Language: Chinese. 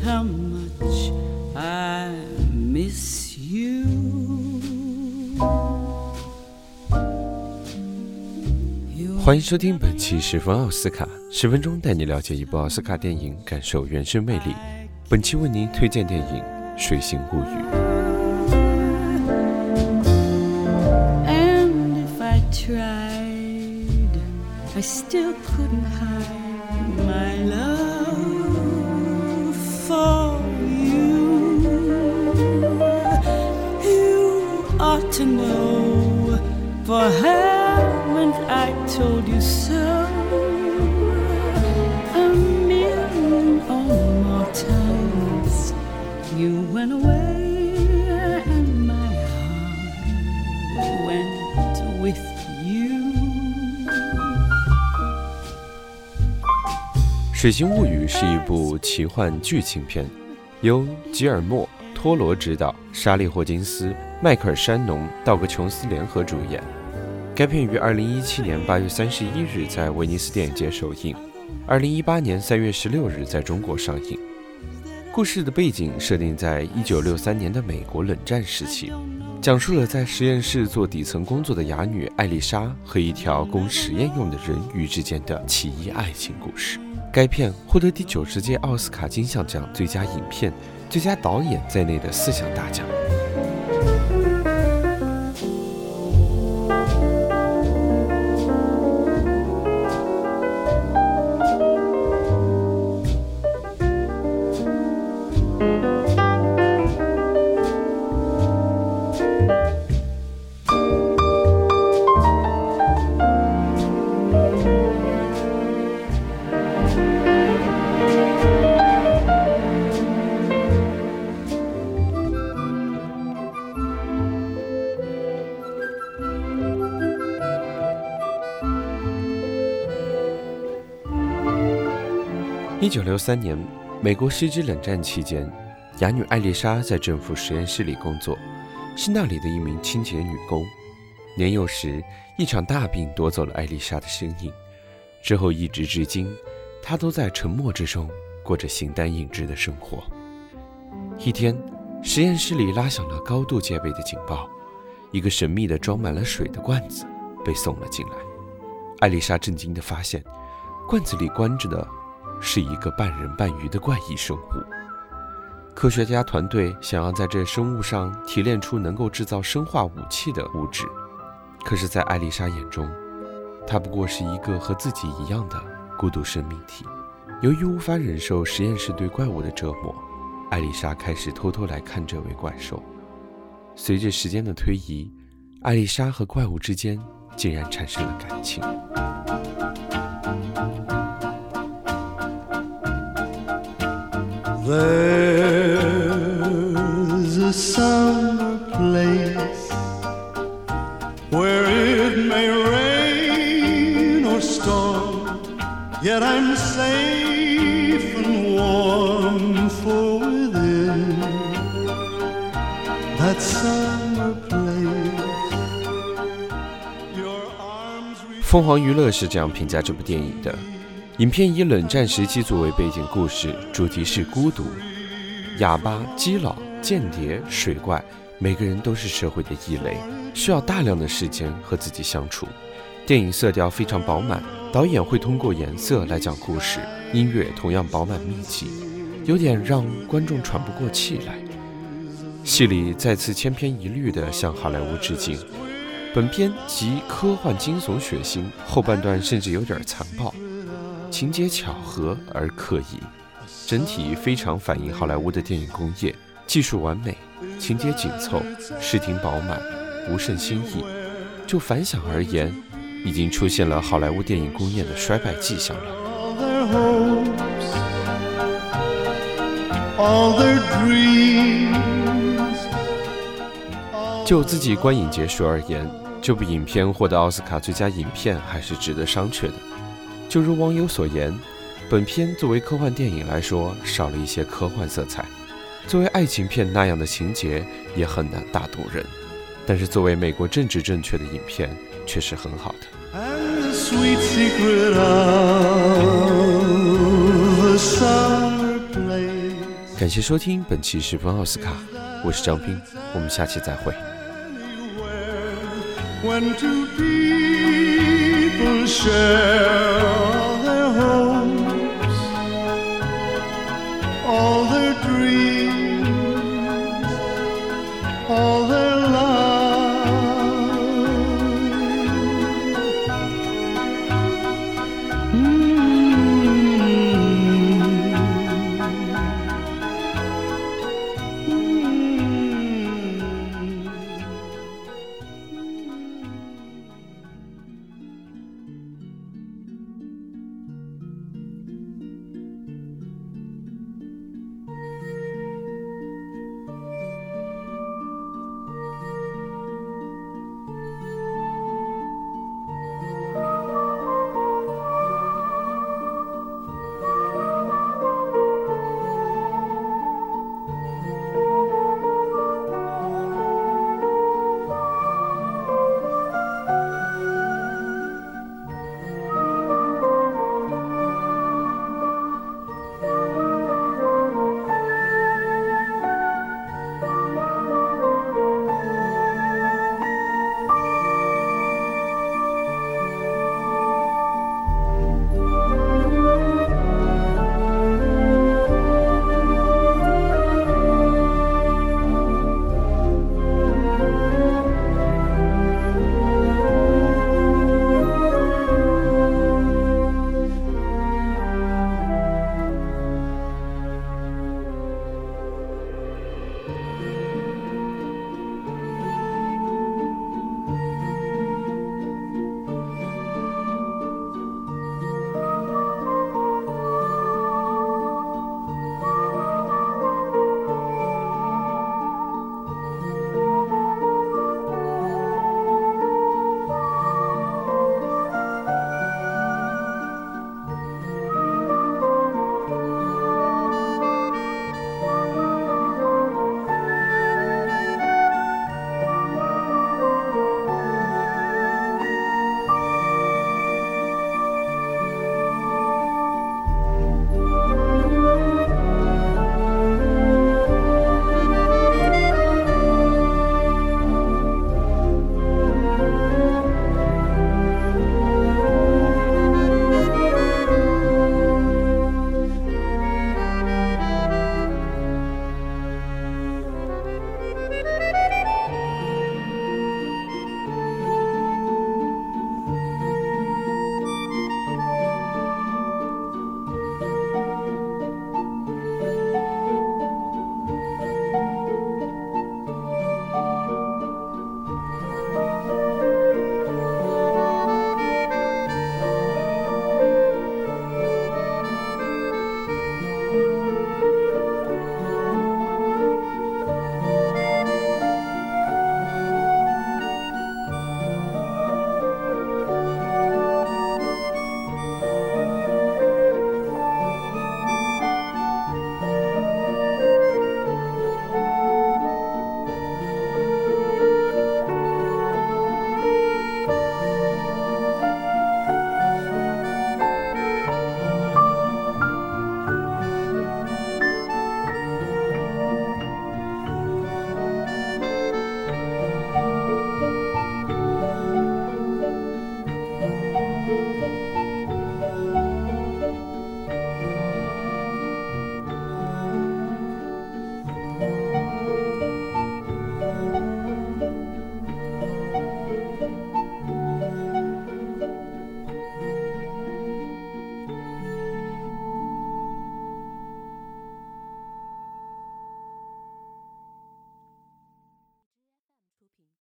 how much i miss you. 欢迎收听本期十分奥斯卡十分钟带你了解一部奥斯卡电影感受原生魅力。本期为您推荐电影水性物语。Istill couldn't to know, for haven't I told you so? A million or more times you went away, and my heart went with you.《水星物语》是一部奇幻剧情片，由吉尔莫·托罗执导，莎莉·霍金斯、迈克尔·山农、道格·琼斯联合主演。该片于2017年8月31日在威尼斯电影节首映，2018年3月16日在中国上映。故事的背景设定在1963年的美国冷战时期，讲述了在实验室做底层工作的哑女艾丽莎和一条供实验用的人鱼之间的奇异爱情故事。该片获得第九十届奥斯卡金像奖最佳影片、最佳导演在内的四项大奖。一九六三年，美国时值冷战期间，哑女艾丽莎在政府实验室里工作，是那里的一名清洁女工。年幼时，一场大病夺走了艾丽莎的生命，之后一直至今，她都在沉默之中过着形单影只的生活。一天，实验室里拉响了高度戒备的警报，一个神秘的装满了水的罐子被送了进来。艾丽莎震惊地发现，罐子里关着的是一个半人半鱼的怪异生物。科学家团队想要在这生物上提炼出能够制造生化武器的物质，可是，在艾丽莎眼中，它不过是一个和自己一样的孤独生命体。由于无法忍受实验室对怪物的折磨，艾丽莎开始偷偷来看这位怪兽。随着时间的推移，艾丽莎和怪物之间竟然产生了感情。There's a summer place where it may rain or storm, yet I'm safe and warm for within that summer place. Your arms 凤凰娱乐是这样评价这部电影的：影片以冷战时期作为背景故事，主题是孤独。哑巴、基佬、间谍、水怪，每个人都是社会的异类，需要大量的时间和自己相处。电影色调非常饱满，导演会通过颜色来讲故事，音乐同样饱满密集，有点让观众喘不过气来。戏里再次千篇一律地向好莱坞致敬。本片集科幻、惊悚、血腥，后半段甚至有点残暴，情节巧合而刻意，整体非常反映好莱坞的电影工业，技术完美，情节紧凑，视听饱满，不甚新意。就反响而言，已经出现了好莱坞电影工业的衰败迹象了。就自己观影结束而言，这部影片获得奥斯卡最佳影片还是值得商榷的。就如网友所言，本片作为科幻电影来说，少了一些科幻色彩；作为爱情片那样的情节，也很难打动人。但是作为美国政治正确的影片，却是很好的。And the sweet secret of summer place. 感谢收听本期十分奥斯卡，我是张斌，我们下期再会。When two people share their hopes.